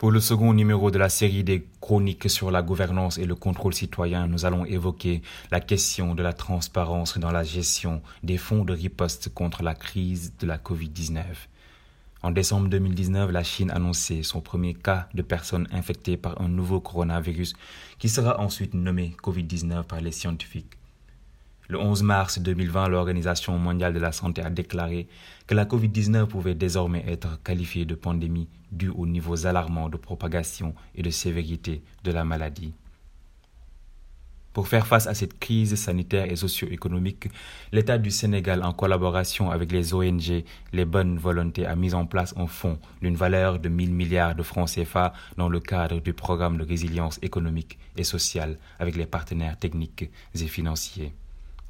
Pour le second numéro de la série des chroniques sur la gouvernance et le contrôle citoyen, nous allons évoquer la question de la transparence dans la gestion des fonds de riposte contre la crise de la COVID-19. En décembre 2019, la Chine annonçait son premier cas de personnes infectées par un nouveau coronavirus qui sera ensuite nommé COVID-19 par les scientifiques. Le 11 mars 2020, l'Organisation mondiale de la santé a déclaré que la COVID-19 pouvait désormais être qualifiée de pandémie due aux niveaux alarmants de propagation et de sévérité de la maladie. Pour faire face à cette crise sanitaire et socio-économique, l'État du Sénégal, en collaboration avec les ONG, les bonnes volontés, a mis en place un fonds d'une valeur de 1000 milliards de francs CFA dans le cadre du programme de résilience économique et sociale avec les partenaires techniques et financiers.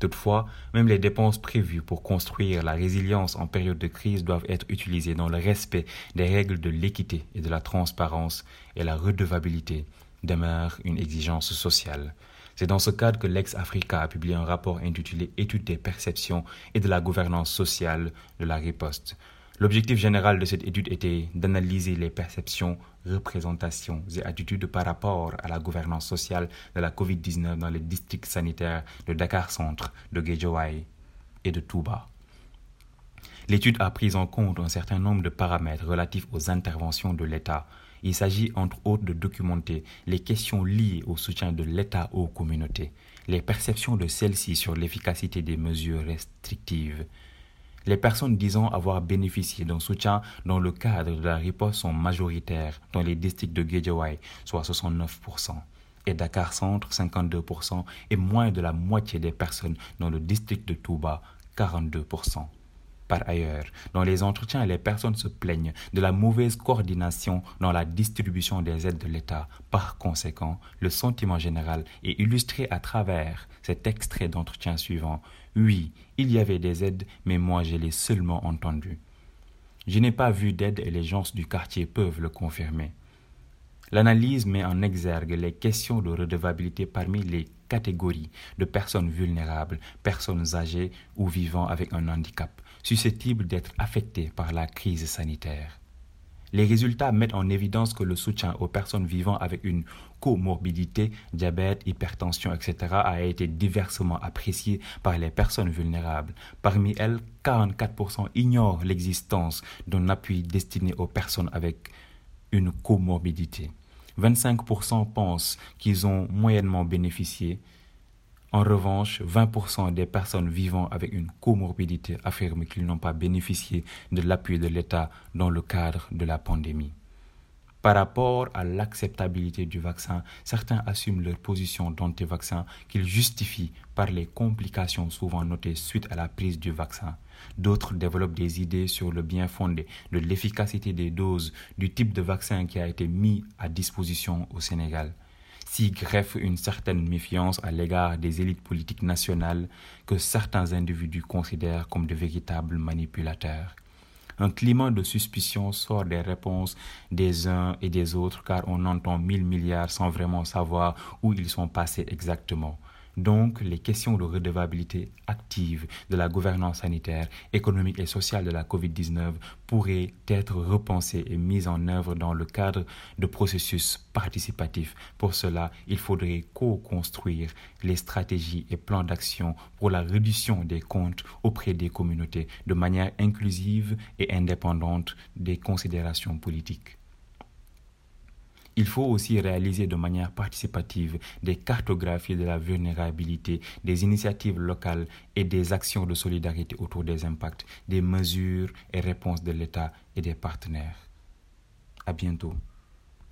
Toutefois, même les dépenses prévues pour construire la résilience en période de crise doivent être utilisées dans le respect des règles de l'équité et de la transparence et la redevabilité demeure une exigence sociale. C'est dans ce cadre que l'ex-Africa a publié un rapport intitulé Étude des perceptions et de la gouvernance sociale de la riposte, L'objectif général de cette étude était d'analyser les perceptions, représentations et attitudes par rapport à la gouvernance sociale de la COVID-19 dans les districts sanitaires de Dakar Centre, de Guédiawaye et de Touba. L'étude a pris en compte un certain nombre de paramètres relatifs aux interventions de l'État. Il s'agit entre autres de documenter les questions liées au soutien de l'État aux communautés, les perceptions de celles-ci sur l'efficacité des mesures restrictives, les personnes disant avoir bénéficié d'un soutien dans le cadre de la riposte sont majoritaires dans les districts de Guédiawaye, soit 69%, et Dakar Centre, 52%, et moins de la moitié des personnes dans le district de Touba, 42%. Par ailleurs, dans les entretiens, les personnes se plaignent de la mauvaise coordination dans la distribution des aides de l'État. Par conséquent, le sentiment général est illustré à travers cet extrait d'entretien suivant. Oui, il y avait des aides, mais moi je l'ai seulement entendu. Je n'ai pas vu d'aide et les gens du quartier peuvent le confirmer. L'analyse met en exergue les questions de redevabilité parmi les catégories de personnes vulnérables, personnes âgées ou vivant avec un handicap, susceptibles d'être affectées par la crise sanitaire. Les résultats mettent en évidence que le soutien aux personnes vivant avec une comorbidité, diabète, hypertension, etc., a été diversement apprécié par les personnes vulnérables. Parmi elles, 44% ignorent l'existence d'un appui destiné aux personnes avec une comorbidité. 25% pensent qu'ils ont moyennement bénéficié en revanche, 20% des personnes vivant avec une comorbidité affirment qu'ils n'ont pas bénéficié de l'appui de l'État dans le cadre de la pandémie. Par rapport à l'acceptabilité du vaccin, certains assument leur position d'anti-vaccin qu'ils justifient par les complications souvent notées suite à la prise du vaccin. D'autres développent des idées sur le bien fondé de l'efficacité des doses du type de vaccin qui a été mis à disposition au Sénégal s'y greffe une certaine méfiance à l'égard des élites politiques nationales que certains individus considèrent comme de véritables manipulateurs. Un climat de suspicion sort des réponses des uns et des autres car on entend mille milliards sans vraiment savoir où ils sont passés exactement. Donc, les questions de redevabilité active de la gouvernance sanitaire, économique et sociale de la COVID-19 pourraient être repensées et mises en œuvre dans le cadre de processus participatifs. Pour cela, il faudrait co-construire les stratégies et plans d'action pour la réduction des comptes auprès des communautés de manière inclusive et indépendante des considérations politiques. Il faut aussi réaliser de manière participative des cartographies de la vulnérabilité, des initiatives locales et des actions de solidarité autour des impacts, des mesures et réponses de l'État et des partenaires. À bientôt.